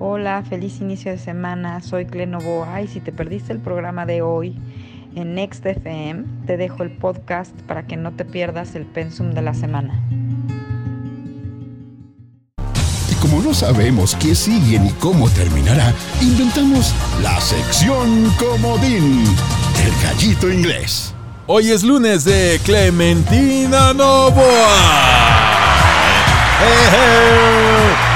Hola, feliz inicio de semana. Soy Clenovoa y si te perdiste el programa de hoy en Next FM, te dejo el podcast para que no te pierdas el pensum de la semana. Y como no sabemos qué sigue ni cómo terminará, inventamos la sección comodín, el gallito inglés. Hoy es lunes de Clementina Novoa. ¡Eh, eh!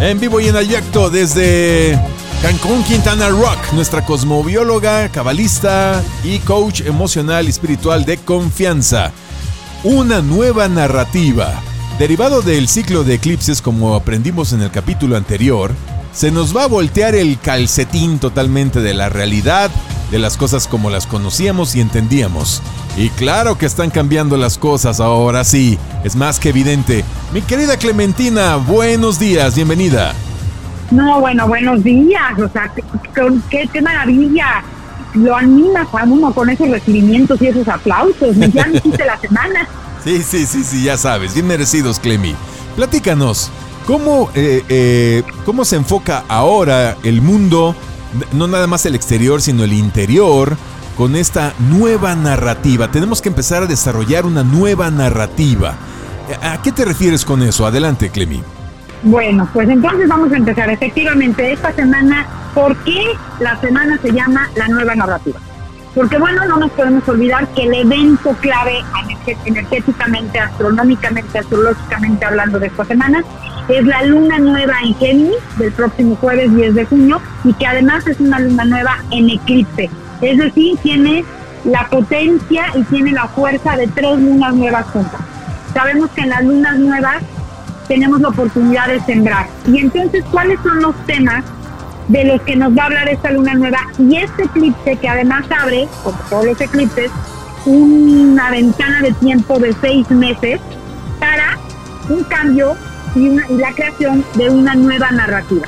En vivo y en ayacto desde Cancún, Quintana Rock, nuestra cosmobióloga, cabalista y coach emocional y espiritual de confianza. Una nueva narrativa. Derivado del ciclo de eclipses como aprendimos en el capítulo anterior, se nos va a voltear el calcetín totalmente de la realidad, de las cosas como las conocíamos y entendíamos. Y claro que están cambiando las cosas ahora sí, es más que evidente. Mi querida Clementina, buenos días, bienvenida. No, bueno, buenos días, o sea, qué, qué, maravilla. Lo animas a uno con esos recibimientos y esos aplausos. Ya me hiciste la semana. Sí, sí, sí, sí, ya sabes, bien merecidos, Clemi. Platícanos, ¿cómo, eh, eh, ¿cómo se enfoca ahora el mundo, no nada más el exterior, sino el interior? con esta nueva narrativa. Tenemos que empezar a desarrollar una nueva narrativa. ¿A qué te refieres con eso? Adelante, Clemi. Bueno, pues entonces vamos a empezar. Efectivamente, esta semana, ¿por qué la semana se llama la nueva narrativa? Porque bueno, no nos podemos olvidar que el evento clave energéticamente, astronómicamente, astrológicamente hablando de esta semana, es la luna nueva en Géminis del próximo jueves 10 de junio y que además es una luna nueva en eclipse. Es decir, tiene la potencia y tiene la fuerza de tres lunas nuevas juntas. Sabemos que en las lunas nuevas tenemos la oportunidad de sembrar. Y entonces, ¿cuáles son los temas de los que nos va a hablar esta luna nueva? Y este eclipse que además abre, como todos los eclipses, una ventana de tiempo de seis meses para un cambio y, la creación de una nueva narrativa.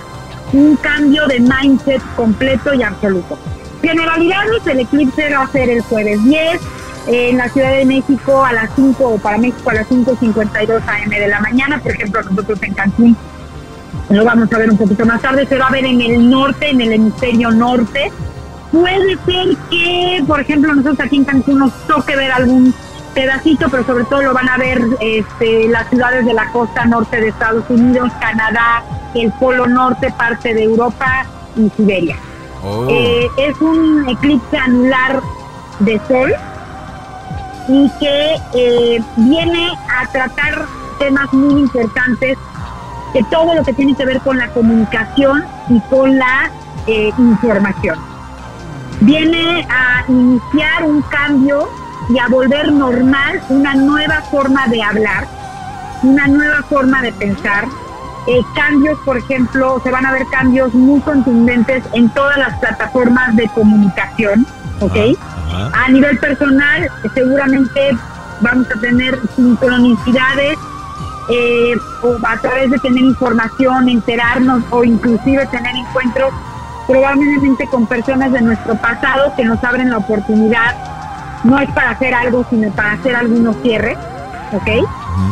Un cambio de mindset completo y absoluto. Generalidades, el eclipse va a ser el jueves 10 en la Ciudad de México a las 5 o para México a las 5.52 am de la mañana, por ejemplo nosotros en Cancún lo vamos a ver un poquito más tarde, se va a ver en el norte, en el hemisferio norte. Puede ser que, por ejemplo, nosotros aquí en Cancún nos toque ver algún pedacito, pero sobre todo lo van a ver este, las ciudades de la costa norte de Estados Unidos, Canadá, el Polo Norte, parte de Europa y Siberia. Oh. Eh, es un eclipse anular de sol y que eh, viene a tratar temas muy importantes de todo lo que tiene que ver con la comunicación y con la eh, información. Viene a iniciar un cambio y a volver normal una nueva forma de hablar, una nueva forma de pensar, eh, cambios, por ejemplo, se van a ver cambios muy contundentes en todas las plataformas de comunicación, ¿ok? A nivel personal, seguramente vamos a tener sincronicidades eh, o a través de tener información, enterarnos o inclusive tener encuentros probablemente con personas de nuestro pasado que nos abren la oportunidad, no es para hacer algo, sino para hacer algunos cierres, ¿ok?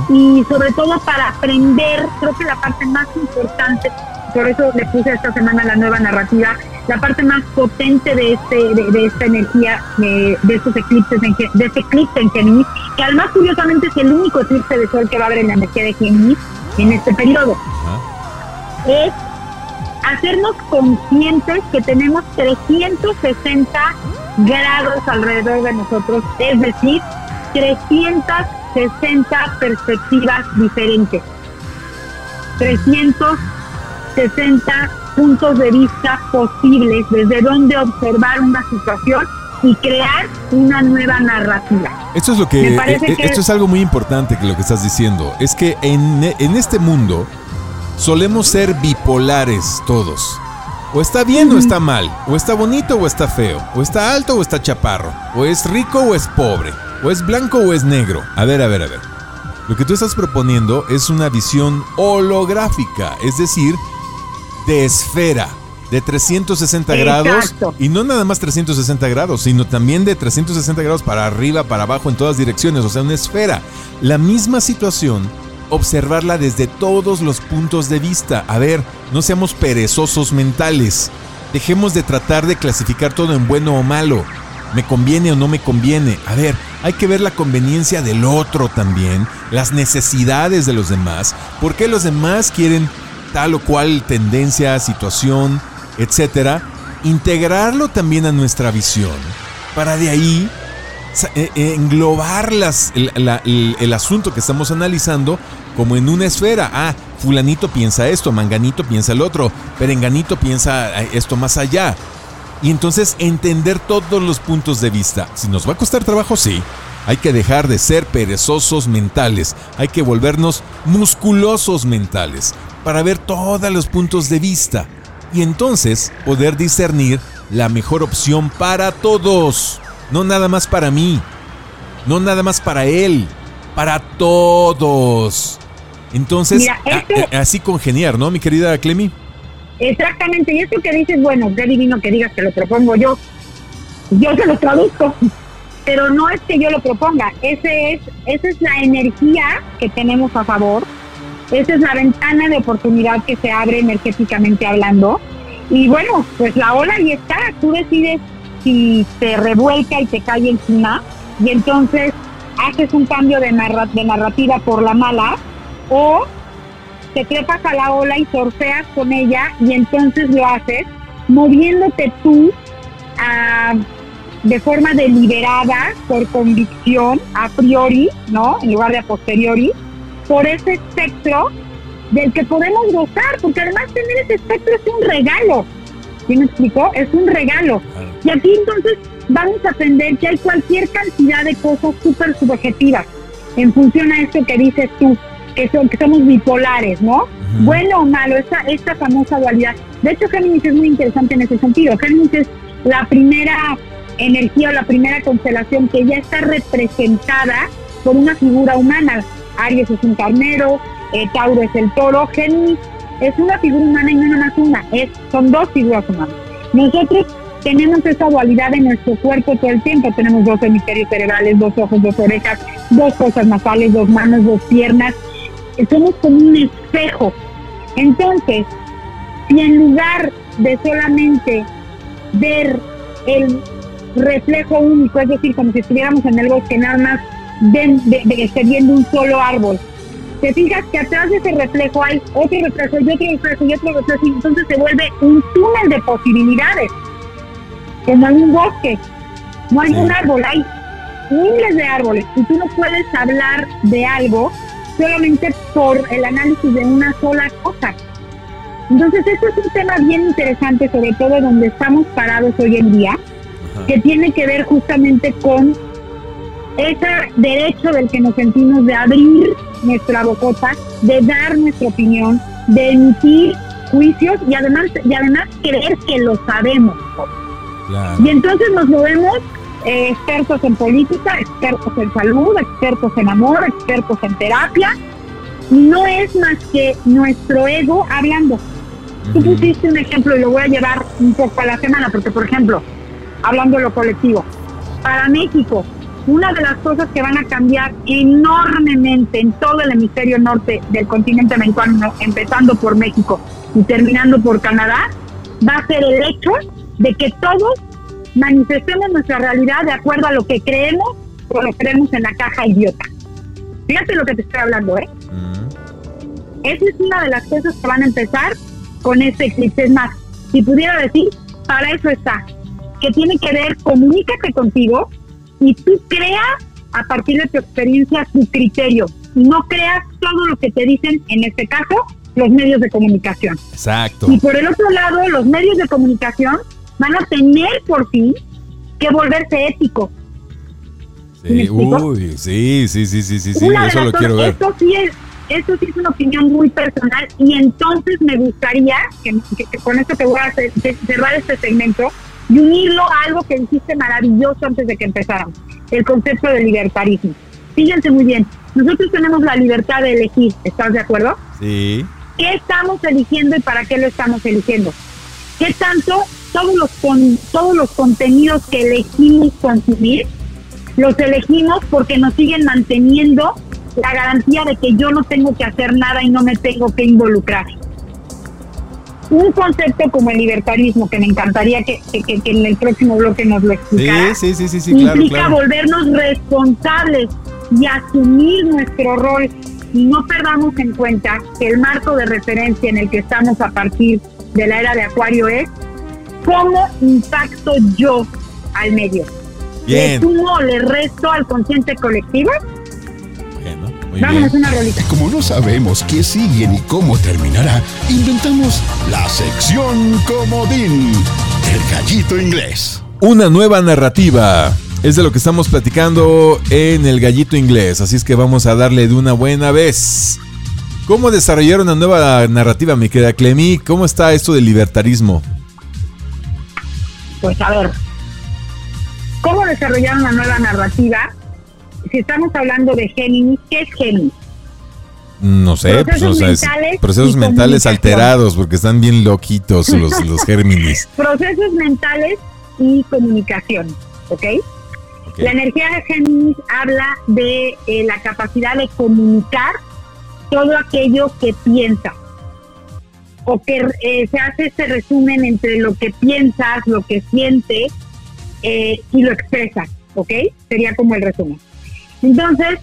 y sobre todo para aprender, creo que la parte más importante, por eso le puse esta semana la nueva narrativa, la parte más potente de este de, esta energía de, estos eclipses de este eclipse en Géminis, que además curiosamente es el único eclipse de sol que va a haber en la energía de Géminis en este periodo. Es hacernos conscientes que tenemos 360 grados alrededor de nosotros, es decir, 300 60 perspectivas diferentes, 360 puntos de vista posibles desde donde observar una situación y crear una nueva narrativa. Esto es lo que, eh, eh, esto es algo muy importante que lo que estás diciendo, es que en, en este mundo solemos ser bipolares todos. O está bien o está mal, o está bonito o está feo, o está alto o está chaparro, o es rico o es pobre. ¿O es blanco o es negro? A ver, a ver, a ver. Lo que tú estás proponiendo es una visión holográfica, es decir, de esfera, de 360 grados. Y no nada más 360 grados, sino también de 360 grados para arriba, para abajo, en todas direcciones, o sea, una esfera. La misma situación observarla desde todos los puntos de vista. A ver, no seamos perezosos mentales. Dejemos de tratar de clasificar todo en bueno o malo. ¿Me conviene o no me conviene? A ver, hay que ver la conveniencia del otro también, las necesidades de los demás, por qué los demás quieren tal o cual tendencia, situación, etcétera, integrarlo también a nuestra visión, para de ahí englobar las, el, asunto que estamos analizando como en una esfera. Ah, fulanito piensa esto, manganito piensa el otro, perenganito piensa eh, esto más allá. Y entonces entender todos los puntos de vista. Si nos va a costar trabajo, sí. Hay que dejar de ser perezosos mentales. Hay que volvernos musculosos mentales para ver todos los puntos de vista. Y entonces poder discernir la mejor opción para todos. No nada más para mí. No nada más para él. Para todos. Entonces, así congeniar, ¿no, mi querida Clemi? Exactamente. Y esto que dices, bueno, qué divino que digas que lo propongo yo. Yo se lo traduzco. Pero no es que yo lo proponga. Ese es, esa es la energía que tenemos a favor. Esa es la ventana de oportunidad que se abre energéticamente hablando. Y bueno, pues la ola ahí está. Tú decides si te revuelca y te cae encima y entonces haces un cambio de, de narrativa por la mala o te trepas a la ola y sorteas con ella y entonces lo haces moviéndote tú ah, de forma deliberada, por convicción, a priori, ¿no? En lugar de a posteriori, por ese espectro del que podemos gozar, porque además tener ese espectro es un regalo. ¿Sí me explicó? Es un regalo. Y aquí entonces vamos a aprender que hay cualquier cantidad de cosas súper subjetivas en función a esto que dices tú, que, son, que somos bipolares, ¿no? Bueno o malo, esta, esta famosa dualidad. De hecho, Géminis es muy interesante en ese sentido. Géminis es la primera energía o la primera constelación que ya está representada por una figura humana. Aries es un carnero, eh, Tauro es el toro, Géminis es una figura humana y no nada más una, es, son dos figuras humanas. Nosotros tenemos esa dualidad en nuestro cuerpo todo el tiempo. Tenemos dos hemisferios cerebrales, dos ojos, dos orejas, dos cosas nasales, dos manos, dos piernas. Somos como un espejo. Entonces, si en lugar de solamente ver el reflejo único, es decir, como si estuviéramos en el bosque, nada más de, de, viendo un solo árbol, te fijas que atrás de ese reflejo hay otro reflejo y otro reflejo y otro reflejo, y entonces se vuelve un túnel de posibilidades, como en un bosque. No hay un árbol, hay miles de árboles, y tú no puedes hablar de algo solamente por el análisis de una sola cosa. Entonces, esto es un tema bien interesante, sobre todo donde estamos parados hoy en día, que tiene que ver justamente con ese derecho del que nos sentimos de abrir nuestra bocota, de dar nuestra opinión, de emitir juicios y además, y además creer que lo sabemos. Y entonces nos movemos eh, expertos en política, expertos en salud, expertos en amor, expertos en terapia. No es más que nuestro ego hablando. Tú pusiste un ejemplo y lo voy a llevar un poco a la semana, porque por ejemplo, hablando de lo colectivo, para México, una de las cosas que van a cambiar enormemente en todo el hemisferio norte del continente americano, empezando por México y terminando por Canadá, va a ser el hecho de que todos manifestemos nuestra realidad de acuerdo a lo que creemos o lo creemos en la caja idiota. Fíjate lo que te estoy hablando, ¿eh? Esa es una de las cosas que van a empezar con este eclipse. Es más, si pudiera decir, para eso está, que tiene que ver, comunícate contigo, y tú creas a partir de tu experiencia tu criterio. No creas todo lo que te dicen, en este caso, los medios de comunicación. Exacto. Y por el otro lado, los medios de comunicación van a tener por fin que volverse éticos. Sí, uy, sí, sí, sí, sí, sí, sí eso lo quiero ver. Esto sí, es, esto sí es una opinión muy personal y entonces me gustaría, que, con esto te voy a cerrar este segmento, y unirlo a algo que dijiste maravilloso antes de que empezáramos, el concepto de libertarismo. Fíjense muy bien, nosotros tenemos la libertad de elegir, ¿estás de acuerdo? Sí. ¿Qué estamos eligiendo y para qué lo estamos eligiendo? ¿Qué tanto todos los, con, todos los contenidos que elegimos consumir, los elegimos porque nos siguen manteniendo la garantía de que yo no tengo que hacer nada y no me tengo que involucrar. Un concepto como el libertarismo, que me encantaría que, en el próximo bloque nos lo explicara, sí, sí, sí, implica volvernos responsables y asumir nuestro rol y no perdamos en cuenta que el marco de referencia en el que estamos a partir de la era de Acuario es cómo impacto yo al medio. Bien. ¿Le sumo le resto al consciente colectivo? Vámonos una rolita. Como no sabemos qué sigue ni cómo terminará, inventamos la sección comodín. El gallito inglés. Una nueva narrativa. Es de lo que estamos platicando en el gallito inglés, así es que vamos a darle de una buena vez. ¿Cómo desarrollar una nueva narrativa, mi querida Clemi? ¿Cómo está esto del libertarismo? Pues a ver, ¿cómo desarrollar una nueva narrativa? Si estamos hablando de Géminis, ¿qué es Géminis? No sé, procesos, pues, mentales, procesos mentales alterados, porque están bien loquitos los, los Géminis. procesos mentales y comunicación, ¿ok? La energía de Géminis habla de eh, la capacidad de comunicar todo aquello que piensa o que eh, se hace este resumen entre lo que piensas, lo que sientes eh, y lo expresas, ¿ok? Sería como el resumen. Entonces,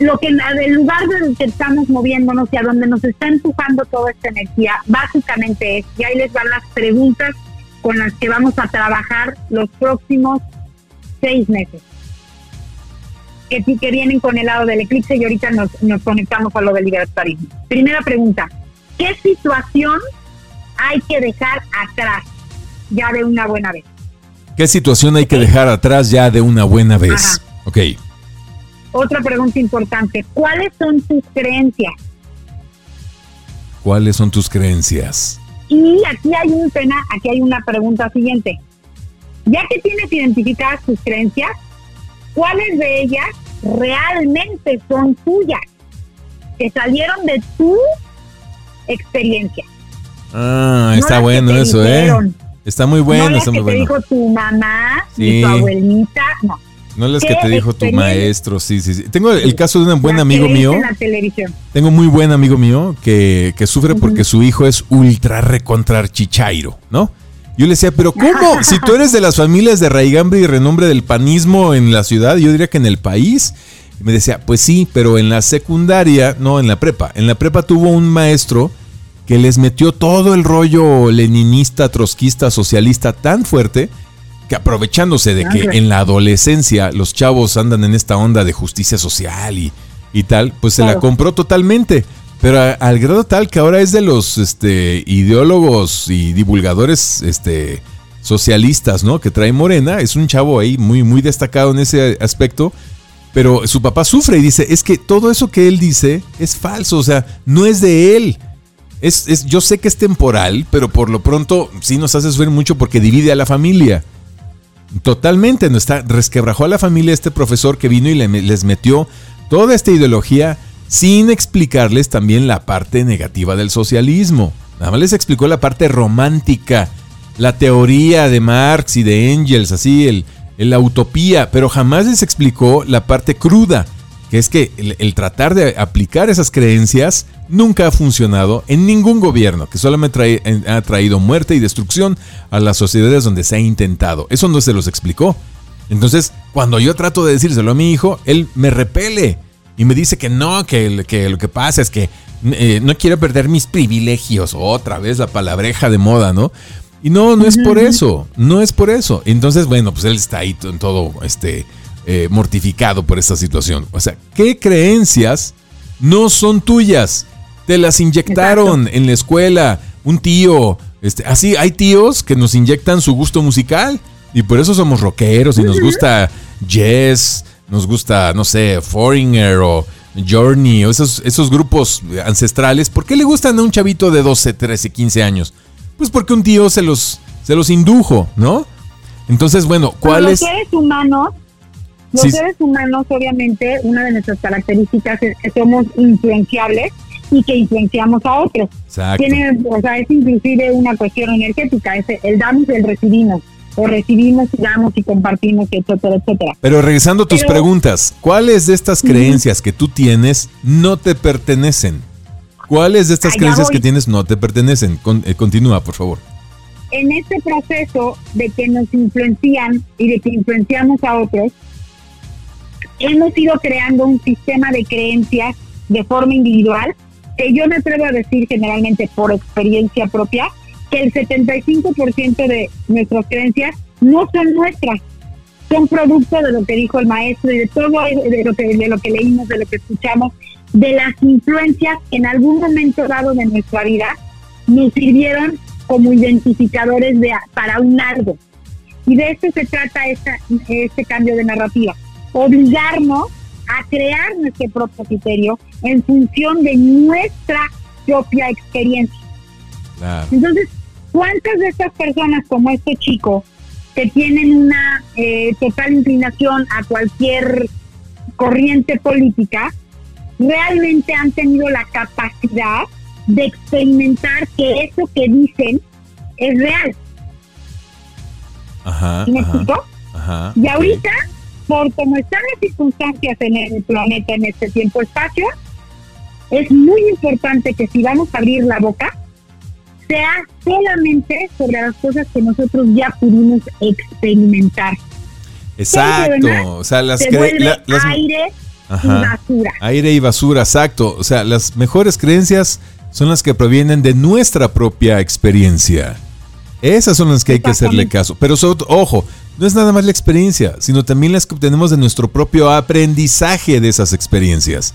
lo que el lugar del que estamos moviéndonos y a donde nos está empujando toda esta energía, básicamente es, y ahí les van las preguntas con las que vamos a trabajar los próximos seis meses. Que sí que vienen con el lado del eclipse y ahorita nos, conectamos a lo del libertarismo. Primera pregunta, ¿qué situación hay que dejar atrás ya de una buena vez? ¿Qué situación hay que dejar atrás ya de una buena vez? Ok. Otra pregunta importante, ¿cuáles son tus creencias? ¿Cuáles son tus creencias? Y aquí hay un tema, aquí hay una pregunta siguiente. Ya que tienes identificadas tus creencias, ¿cuáles de ellas realmente son tuyas? Que salieron de tu experiencia. Ah, está bueno eso, ¿eh? Está muy bueno, no está muy que te dijo tu mamá y tu abuelita, no no las que te dijo tu maestro, sí, sí, sí. Tengo el caso de un buen amigo mío. En la televisión. Tengo muy buen amigo mío que, sufre porque su hijo es ultra recontrar chichairo, ¿no? Yo le decía, pero ¿cómo? si tú eres de las familias de raigambre y renombre del panismo en la ciudad, yo diría que en el país. me decía, pues sí, pero en la secundaria, no, en la prepa. En la prepa tuvo un maestro que les metió todo el rollo leninista, trotskista, socialista tan fuerte que aprovechándose de que en la adolescencia los chavos andan en esta onda de justicia social y, y tal, pues se la compró totalmente. Pero al grado tal que ahora es de los este, ideólogos y divulgadores este, socialistas, ¿no? Que trae Morena. Es un chavo ahí muy, muy destacado en ese aspecto. Pero su papá sufre y dice, es que todo eso que él dice es falso, o sea, no es de él. Es, es, yo sé que es temporal, pero por lo pronto sí nos hace sufrir mucho porque divide a la familia. Totalmente, no está, resquebrajó a la familia este profesor que vino y les metió toda esta ideología sin explicarles también la parte negativa del socialismo. Nada más les explicó la parte romántica, la teoría de Marx y de Engels, así, el, la utopía, pero jamás les explicó la parte cruda, que es que el, tratar de aplicar esas creencias nunca ha funcionado en ningún gobierno, que solamente ha traído muerte y destrucción a las sociedades donde se ha intentado. Eso no se los explicó. Entonces, cuando yo trato de decírselo a mi hijo, él me repele y me dice que no, que, que lo que pasa es que eh, no quiero perder mis privilegios. Otra vez la palabreja de moda, ¿no? Y no, no es por eso, no es por eso. Entonces, bueno, pues él está ahí en todo este eh, mortificado por esta situación. O sea, ¿qué creencias no son tuyas? Te las inyectaron en la escuela, un tío. Este, así, hay tíos que nos inyectan su gusto musical y por eso somos rockeros y nos gusta jazz, nos gusta, no sé, Foreigner o Journey o esos, esos grupos ancestrales. ¿Por qué le gustan a un chavito de 12, 13, 15 años? Pues porque un tío se los, se los indujo, ¿no? Entonces, bueno, ¿cuáles? Los seres humanos los seres humanos, obviamente, una de nuestras características es que somos influenciables y que influenciamos a otros. Tiene, o sea, es inclusive una cuestión energética, es el damos y el recibimos. o recibimos y damos y compartimos, etcétera, etcétera. Pero regresando a tus preguntas, ¿cuáles de estas creencias que tú tienes no te pertenecen? ¿Cuáles de estas creencias que tienes no te pertenecen? Eh, continúa, por favor. En este proceso de que nos influencian y de que influenciamos a otros, hemos ido creando un sistema de creencias de forma individual que yo me atrevo a decir generalmente por experiencia propia que el 75% de nuestras creencias no son nuestras, son producto de lo que dijo el maestro y de todo de lo que, de lo que leímos, de lo que escuchamos, de las influencias que en algún momento dado de nuestra vida nos sirvieron como identificadores de, para un algo. Y de esto se trata esta, este cambio de narrativa, obligarnos a crear nuestro propio criterio en función de nuestra propia experiencia. Entonces, ¿cuántas de estas personas como este chico que tienen una eh, total inclinación a cualquier corriente política realmente han tenido la capacidad de experimentar que eso que dicen es real? Ajá, ¿Me ajá, y ahorita por cómo están las circunstancias en el planeta en este tiempo-espacio, es muy importante que si vamos a abrir la boca, sea solamente sobre las cosas que nosotros ya pudimos experimentar. Exacto, o sea, las, se aire y basura. Aire y basura, exacto. O sea, las mejores creencias son las que provienen de nuestra propia experiencia. Esas son las que hay que hacerle caso. Pero ojo, no es nada más la experiencia, sino también las que obtenemos de nuestro propio aprendizaje de esas experiencias.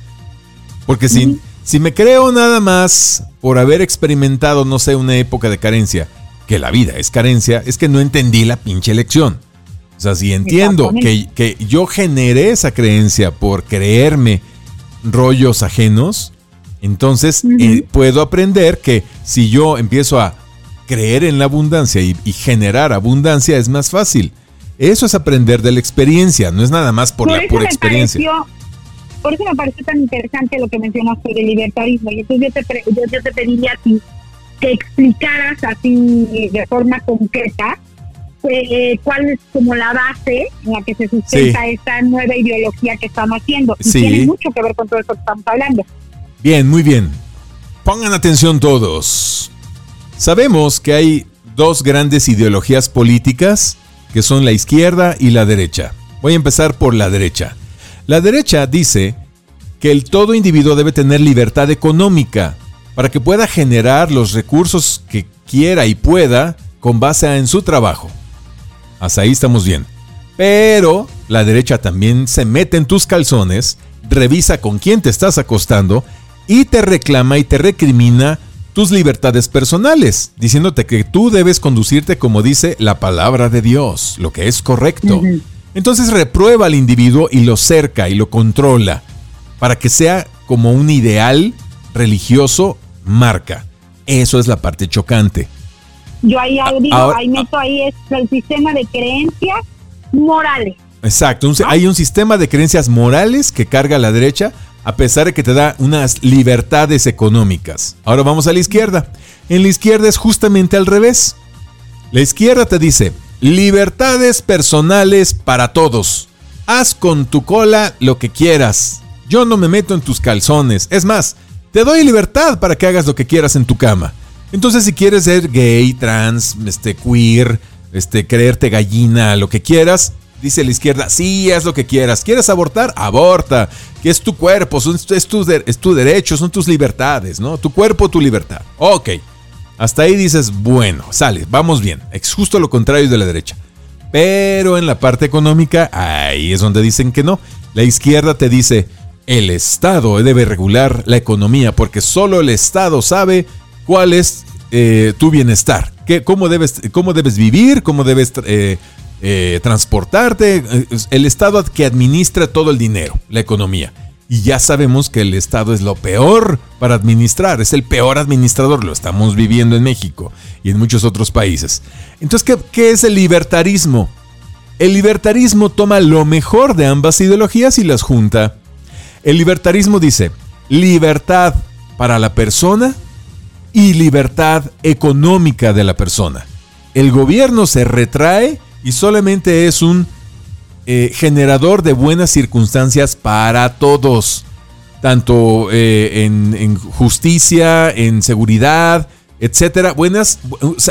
Porque si, si me creo nada más por haber experimentado, no sé, una época de carencia, que la vida es carencia, es que no entendí la pinche lección. O sea, si entiendo que, que, yo generé esa creencia por creerme rollos ajenos, entonces eh, puedo aprender que si yo empiezo a creer en la abundancia y, generar abundancia es más fácil. Eso es aprender de la experiencia, no es nada más por, la pura experiencia. por eso me pareció tan interesante lo que mencionaste del libertarismo. Y entonces yo te, yo, te pediría a ti que explicaras así de forma concreta eh, cuál es como la base en la que se sustenta esta nueva ideología que estamos haciendo. Y tiene mucho que ver con todo esto que estamos hablando. Bien, muy bien. Pongan atención todos. Sabemos que hay dos grandes ideologías políticas que son la izquierda y la derecha. Voy a empezar por la derecha. La derecha dice que el todo individuo debe tener libertad económica para que pueda generar los recursos que quiera y pueda con base en su trabajo. Hasta ahí estamos bien. Pero la derecha también se mete en tus calzones, revisa con quién te estás acostando y te reclama y te recrimina tus libertades personales, diciéndote que tú debes conducirte como dice la palabra de Dios, lo que es correcto. Entonces reprueba al individuo y lo cerca y lo controla para que sea como un ideal religioso marca. Eso es la parte chocante. Yo ahí, ahí meto ahí es el sistema de creencias morales. Exacto, hay un sistema de creencias morales que carga a la derecha a pesar de que te da unas libertades económicas. Ahora vamos a la izquierda. En la izquierda es justamente al revés. La izquierda te dice, libertades personales para todos. Haz con tu cola lo que quieras. Yo no me meto en tus calzones. Es más, te doy libertad para que hagas lo que quieras en tu cama. Entonces, si quieres ser gay, trans, este, queer, este, creerte gallina, lo que quieras, Dice la izquierda, sí, haz lo que quieras. ¿Quieres abortar? Aborta. Que es tu cuerpo, es, tu, es tu derecho, son tus libertades, ¿no? Tu cuerpo, tu libertad. Ok. Hasta ahí dices, bueno, sale, vamos bien. Es justo lo contrario de la derecha. Pero en la parte económica, ahí es donde dicen que no. La izquierda te dice, el Estado debe regular la economía porque solo el Estado sabe cuál es eh, tu bienestar, cómo, debes, cómo debes vivir, cómo debes eh, eh, transportarte, el Estado que administra todo el dinero, la economía. Y ya sabemos que el Estado es lo peor para administrar, es el peor administrador, lo estamos viviendo en México y en muchos otros países. Entonces, ¿qué, qué es el libertarismo? El libertarismo toma lo mejor de ambas ideologías y las junta. El libertarismo dice libertad para la persona y libertad económica de la persona. El gobierno se retrae y solamente es un eh, generador de buenas circunstancias para todos, tanto eh, en, justicia, en seguridad, etcétera. Buenas,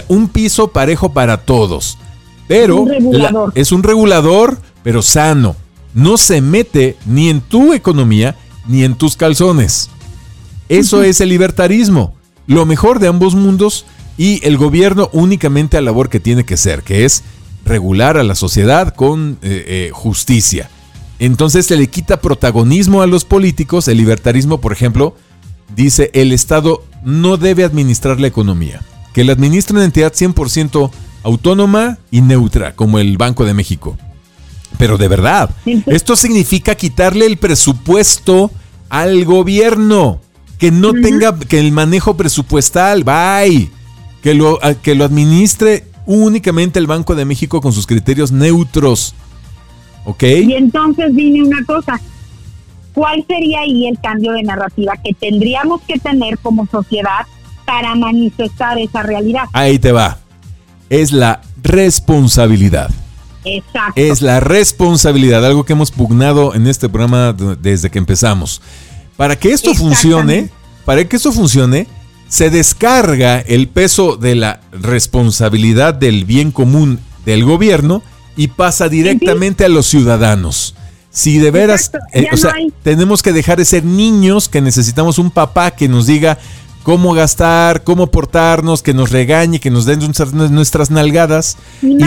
un piso parejo para todos. Pero es un regulador, pero sano. No se mete ni en tu economía ni en tus calzones. Eso es el libertarismo. Lo mejor de ambos mundos y el gobierno únicamente a la labor que tiene que ser, que es regular a la sociedad con eh, eh, justicia. Entonces se le quita protagonismo a los políticos. El libertarismo, por ejemplo, dice el Estado no debe administrar la economía, que la administra una entidad 100% autónoma y neutra, como el Banco de México. Pero de verdad, esto significa quitarle el presupuesto al gobierno, que no tenga que el manejo presupuestal, bye, que lo, que lo administre únicamente el Banco de México con sus criterios neutros. ¿Ok? Y entonces viene una cosa. ¿Cuál sería ahí el cambio de narrativa que tendríamos que tener como sociedad para manifestar esa realidad? Ahí te va. Es la responsabilidad. Exacto. Es la responsabilidad, algo que hemos pugnado en este programa desde que empezamos. Para que esto funcione, para que esto funcione, se descarga el peso de la responsabilidad del bien común del gobierno y pasa directamente a los ciudadanos. Si de veras, eh, o sea, tenemos que dejar de ser niños que necesitamos un papá que nos diga cómo gastar, cómo portarnos, que nos regañe, que nos den nuestras, nalgadas. Y,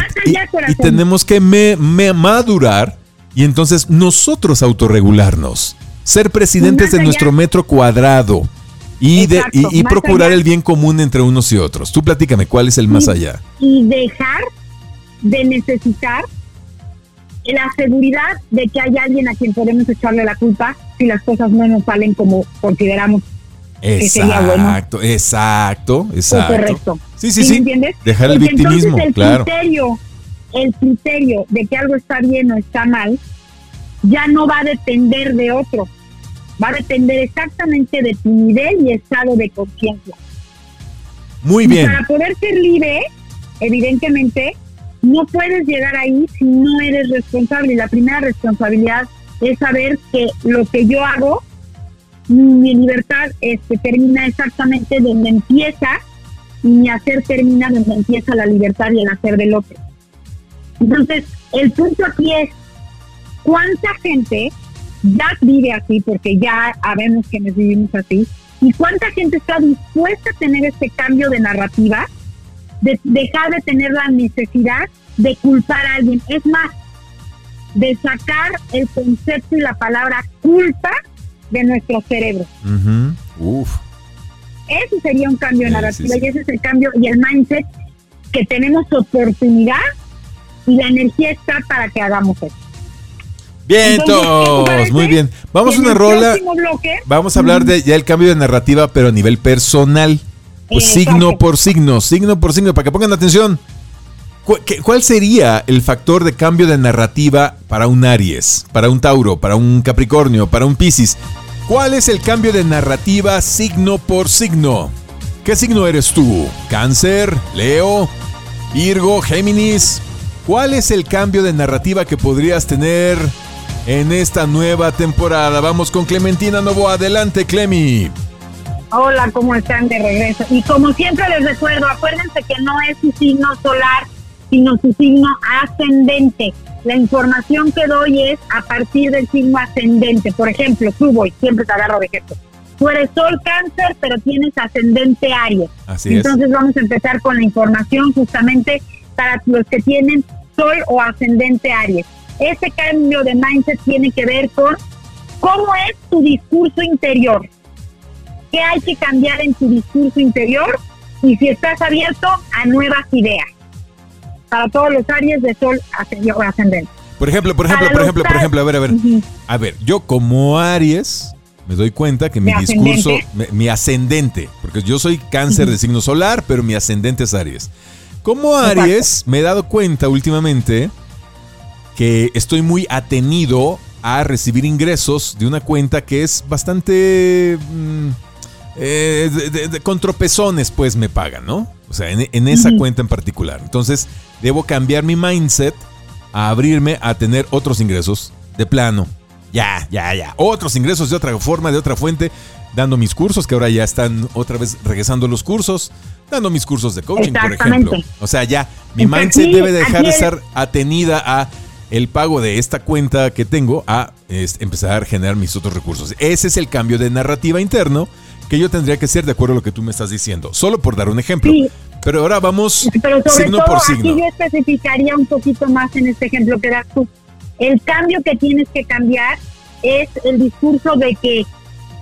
tenemos que madurar y entonces nosotros autorregularnos, ser presidentes de nuestro metro cuadrado y, de, y, procurar el bien común entre unos y otros. Tú platícame, ¿cuál es el más allá? Y dejar de necesitar la seguridad de que hay alguien a quien podemos echarle la culpa si las cosas no nos salen como consideramos bueno. Exacto, exacto, exacto. correcto. Sí, sí, sí. ¿Entiendes? Dejar el victimismo, el claro. Criterio, el criterio de que algo está bien o está mal ya no va a depender de otro va a depender exactamente de tu nivel y estado de conciencia. Muy bien. para poder ser libre, evidentemente, no puedes llegar ahí si no eres responsable. Y la primera responsabilidad es saber que lo que yo hago, mi libertad este, termina exactamente donde empieza y mi hacer termina donde empieza la libertad y el hacer del otro. Entonces, el punto aquí es, ¿cuánta gente ya vive así porque ya sabemos que nos vivimos así. ¿Y cuánta gente está dispuesta a tener este cambio de narrativa, de dejar de tener la necesidad de culpar a alguien? Es más, de sacar el concepto y la palabra culpa de nuestro cerebro. Uf. Ese sería un cambio de narrativa y ese es el cambio y el mindset que tenemos oportunidad y la energía está para que hagamos eso. Bien, todos, muy bien. Vamos a una rola. vamos a hablar de ya el cambio de narrativa, pero a nivel personal. Pues signo por signo, signo por signo, para que pongan atención. ¿Cuál sería el factor de cambio de narrativa para un Aries, para un Tauro, para un Capricornio, para un Piscis? ¿Cuál es el cambio de narrativa signo por signo? ¿Qué signo eres tú? ¿Cáncer? ¿Leo? ¿Virgo? ¿Géminis? ¿Cuál es el cambio de narrativa que podrías tener en esta nueva temporada. Vamos con Clementina Novo. Adelante, Clemi. Hola, ¿cómo están de regreso? Y como siempre les recuerdo, acuérdense que no es su signo solar, sino su signo ascendente. La información que doy es a partir del signo ascendente. Por ejemplo, tú voy, siempre te agarro de ejemplo. Tú eres sol cáncer, pero tienes ascendente Aries. Así Entonces vamos a empezar con la información justamente para los que tienen sol o ascendente Aries. Ese cambio de mindset tiene que ver con cómo es tu discurso interior. ¿Qué hay que cambiar en tu discurso interior? Y si estás abierto a nuevas ideas. Para todos los áreas de sol ascendente. Por ejemplo, por ejemplo, por ejemplo, por ejemplo, a ver, a ver. A ver, yo como Aries me doy cuenta que mi, discurso, mi, ascendente, porque yo soy cáncer de signo solar, pero mi ascendente es Aries. Como Aries, me he dado cuenta últimamente que estoy muy atenido a recibir ingresos de una cuenta que es bastante... Mm, eh, con tropezones, pues me pagan, ¿no? O sea, en, esa cuenta en particular. Entonces, debo cambiar mi mindset a abrirme a tener otros ingresos de plano. Ya, ya, ya. Otros ingresos de otra forma, de otra fuente, dando mis cursos, que ahora ya están otra vez regresando los cursos, dando mis cursos de coaching, por ejemplo. O sea, ya, mi mindset debe dejar de estar atenida a el pago de esta cuenta que tengo a empezar a generar mis otros recursos. Ese es el cambio de narrativa interno que yo tendría que ser de acuerdo a lo que tú me estás diciendo, solo por dar un ejemplo. Pero ahora vamos Pero signo por signo. Aquí yo especificaría un poquito más en este ejemplo que das tú. El cambio que tienes que cambiar es el discurso de que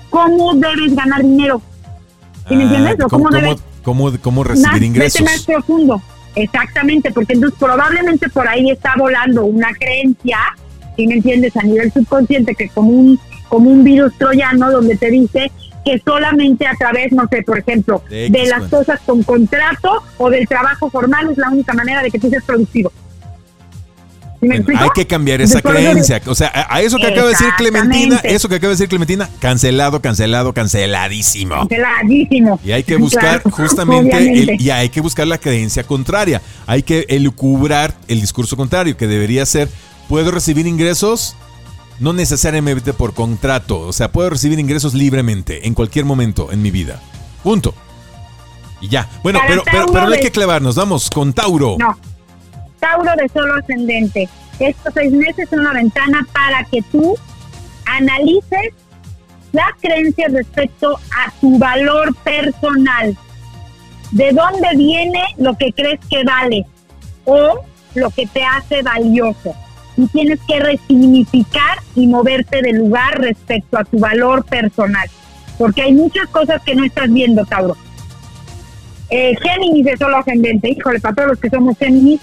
cómo debes ganar dinero. ¿Sí me ah, entiendes? ¿Cómo, cómo, cómo, recibir ingresos? más profundo. Exactamente, porque entonces probablemente por ahí está volando una creencia, si me entiendes, a nivel subconsciente, que como un, como un virus troyano donde te dice que solamente a través, no sé, por ejemplo, de, las cosas con contrato o del trabajo formal es la única manera de que tú seas productivo. Hay que cambiar esa creencia. O sea, a, eso que acaba de decir Clementina, eso que acaba de decir Clementina, cancelado, cancelado, canceladísimo. Canceladísimo. Y hay que buscar justamente, y hay que buscar la creencia contraria. Hay que elucubrar el discurso contrario, que debería ser, ¿puedo recibir ingresos? no necesariamente por contrato, o sea, puedo recibir ingresos libremente en cualquier momento en mi vida. Punto. Y ya. Bueno, pero, pero, no hay que clavarnos, vamos con Tauro. No. Tauro de solo ascendente. Estos seis meses son una ventana para que tú analices las creencias respecto a tu valor personal. ¿De dónde viene lo que crees que vale o lo que te hace valioso? y tienes que resignificar y moverte de lugar respecto a tu valor personal, porque hay muchas cosas que no estás viendo, Tauro. Eh, Géminis es solo ascendente, híjole, para todos los que somos Géminis,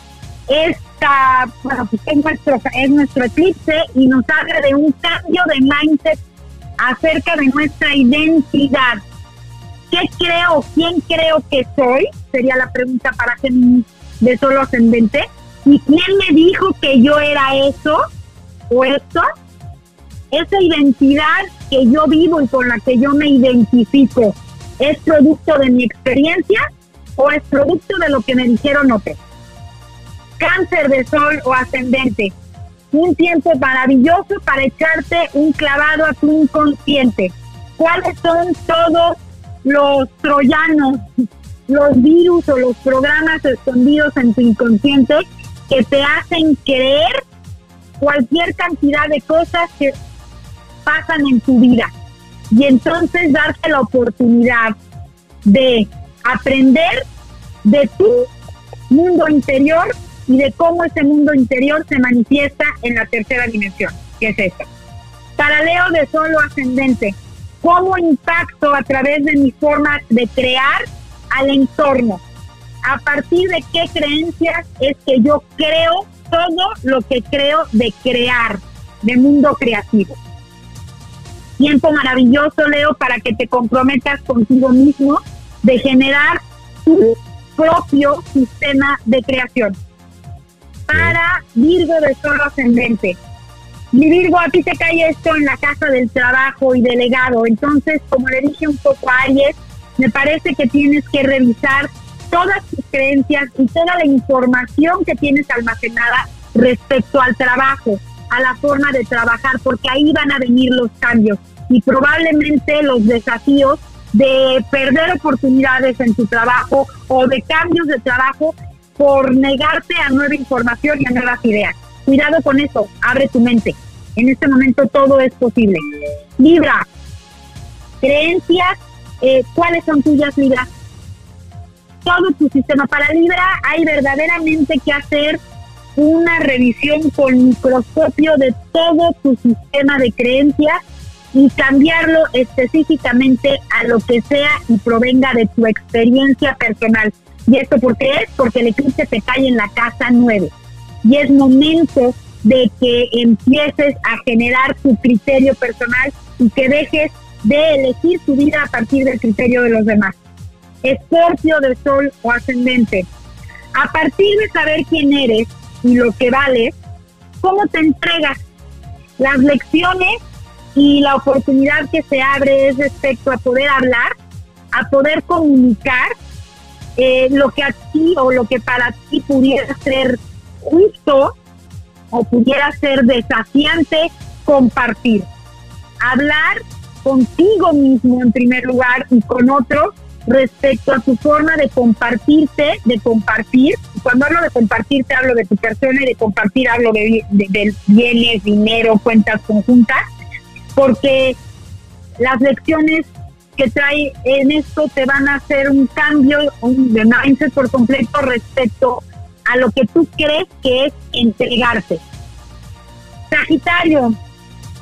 esta, bueno, es nuestro, es nuestro eclipse y nos habla de un cambio de mindset acerca de nuestra identidad. ¿Qué creo, quién creo que soy? Sería la pregunta para Géminis de solo ascendente ¿Y quién me dijo que yo era eso o esto? Esa identidad que yo vivo y con la que yo me identifico, ¿es producto de mi experiencia o es producto de lo que me dijeron o? Cáncer de sol o ascendente. Un tiempo maravilloso para echarte un clavado a tu inconsciente. ¿Cuáles son todos los troyanos, los virus o los programas escondidos en tu inconsciente que te hacen creer cualquier cantidad de cosas que pasan en tu vida. Y entonces darte la oportunidad de aprender de tu mundo interior y de cómo ese mundo interior se manifiesta en la tercera dimensión, que es esta. Para Leo de solo ascendente, ¿cómo impacto a través de mi forma de crear al entorno? a partir de qué creencias es que yo creo todo lo que creo de crear, de mundo creativo. Tiempo maravilloso, Leo, para que te comprometas contigo mismo de generar tu propio sistema de creación. Para Virgo de solo ascendente. Mi Virgo, a ti te cae esto en la casa del trabajo y delegado. Entonces, como le dije un poco a Aries, me parece que tienes que revisar todas tus creencias y toda la información que tienes almacenada respecto al trabajo, a la forma de trabajar, porque ahí van a venir los cambios y probablemente los desafíos de perder oportunidades en tu trabajo o de cambios de trabajo por negarte a nueva información y a nuevas ideas. Cuidado con eso, abre tu mente. En este momento todo es posible. Libra, creencias, eh, ¿cuáles son tuyas, Libra? todo tu sistema. Para Libra hay verdaderamente que hacer una revisión con microscopio de todo tu sistema de creencias y cambiarlo específicamente a lo que sea y provenga de tu experiencia personal. ¿Y esto por qué es? Porque el eclipse te cae en la casa 9. Y es momento de que empieces a generar tu criterio personal y que dejes de elegir tu vida a partir del criterio de los demás. Escorpio de Sol o ascendente. A partir de saber quién eres y lo que vales, ¿cómo te entregas? Las lecciones y la oportunidad que se abre es respecto a poder hablar a poder comunicar eh, lo que a ti o lo que para ti pudiera ser justo o pudiera ser desafiante compartir. Hablar contigo mismo en primer lugar y con otros respecto a tu forma de compartirte, de compartir. Cuando hablo de compartirte, hablo de tu persona y de compartir hablo de, bienes, dinero, cuentas conjuntas, porque las lecciones que trae en esto te van a hacer un cambio un, de mindset por completo respecto a lo que tú crees que es entregarte. Sagitario,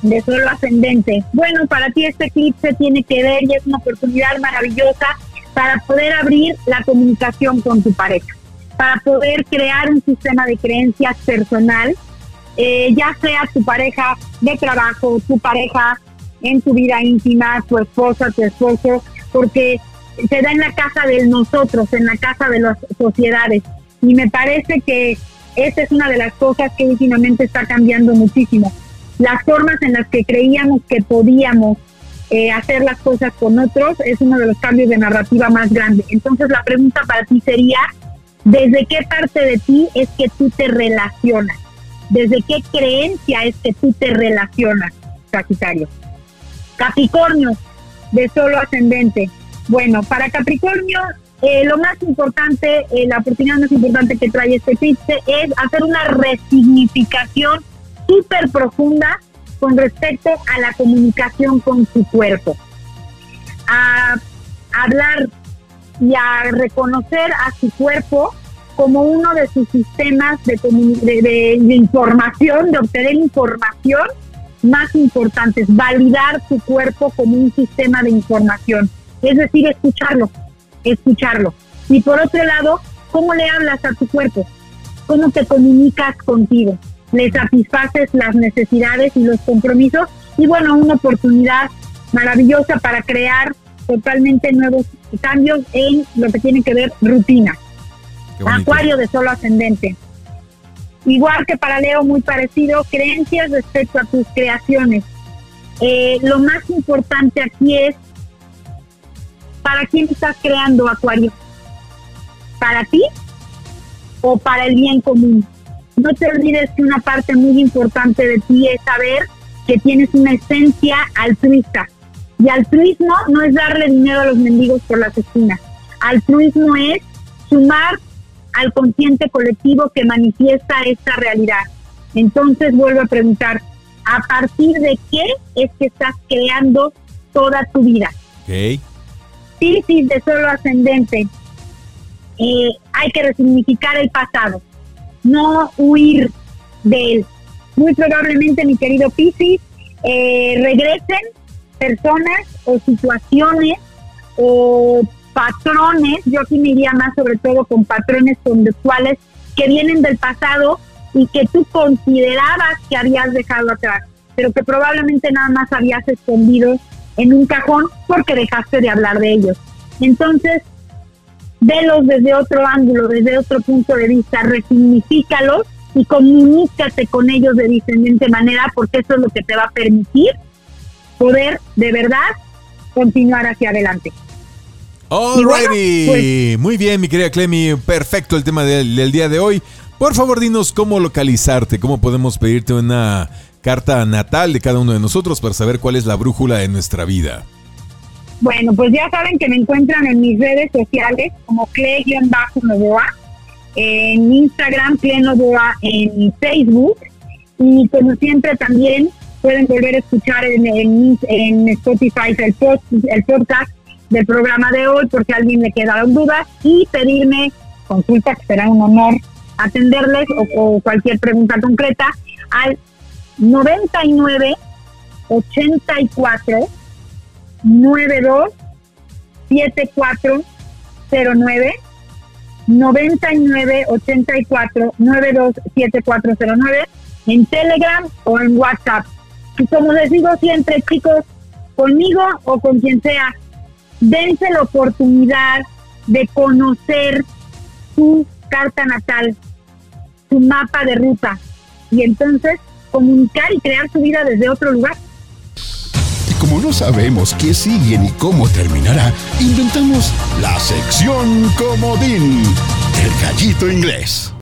de solo ascendente. Bueno, para ti este eclipse tiene que ver y es una oportunidad maravillosa para poder abrir la comunicación con tu pareja, para poder crear un sistema de creencias personal, eh, ya sea tu pareja de trabajo, tu pareja en tu vida íntima, tu esposa, tu esposo, porque se da en la casa de nosotros, en la casa de las sociedades. Y me parece que esa es una de las cosas que últimamente está cambiando muchísimo. Las formas en las que creíamos que podíamos eh, hacer las cosas con otros es uno de los cambios de narrativa más grandes. Entonces la pregunta para ti sería, ¿desde qué parte de ti es que tú te relacionas? ¿Desde qué creencia es que tú te relacionas, Sagitario? Capricornio, de solo ascendente. Bueno, para Capricornio, eh, lo más importante, eh, la oportunidad más importante que trae este eclipse es hacer una resignificación súper profunda con respecto a la comunicación con su cuerpo. A hablar y a reconocer a su cuerpo como uno de sus sistemas de, de, información, de obtener información más importantes, validar su cuerpo como un sistema de información, es decir, escucharlo, escucharlo. Y por otro lado, ¿cómo le hablas a tu cuerpo? ¿Cómo te comunicas contigo? le satisfaces las necesidades y los compromisos y bueno, una oportunidad maravillosa para crear totalmente nuevos cambios en lo que tiene que ver rutina. Acuario de solo ascendente. Igual que para Leo, muy parecido, creencias respecto a tus creaciones. Eh, lo más importante aquí es, ¿para quién estás creando Acuario? ¿Para ti o para el bien común? no te olvides que una parte muy importante de ti es saber que tienes una esencia altruista. Y altruismo no es darle dinero a los mendigos por las esquinas. Altruismo es sumar al consciente colectivo que manifiesta esta realidad. Entonces vuelvo a preguntar, ¿a partir de qué es que estás creando toda tu vida? Okay. De solo ascendente. Eh, hay que resignificar el pasado no huir de él. Muy probablemente, mi querido Piscis, eh, regresen personas o situaciones o patrones, yo aquí me iría más sobre todo con patrones conductuales que vienen del pasado y que tú considerabas que habías dejado atrás, pero que probablemente nada más habías escondido en un cajón porque dejaste de hablar de ellos. Entonces, velos desde otro ángulo, desde otro punto de vista, resignifícalos y comunícate con ellos de diferente manera porque eso es lo que te va a permitir poder de verdad continuar hacia adelante. Alrighty, pues, muy bien mi querida Clemi, perfecto el tema del, del día de hoy. Por favor dinos cómo localizarte, cómo podemos pedirte una carta natal de cada uno de nosotros para saber cuál es la brújula de nuestra vida. Bueno, pues ya saben que me encuentran en mis redes sociales como Cle-Novoa, en Instagram, Cle Novoa, en Facebook. Y como siempre también pueden volver a escuchar en, en, Spotify el, el podcast del programa de hoy por si a alguien le quedaron dudas y pedirme consulta, que será un honor atenderles o, o cualquier pregunta concreta al 99 84 92 7409 99 84 92 7409 en Telegram o en WhatsApp. Y como les digo siempre, chicos, conmigo o con quien sea, dense la oportunidad de conocer su carta natal, su mapa de ruta y entonces comunicar y crear su vida desde otro lugar como no sabemos qué sigue ni cómo terminará, inventamos la sección comodín del gallito inglés.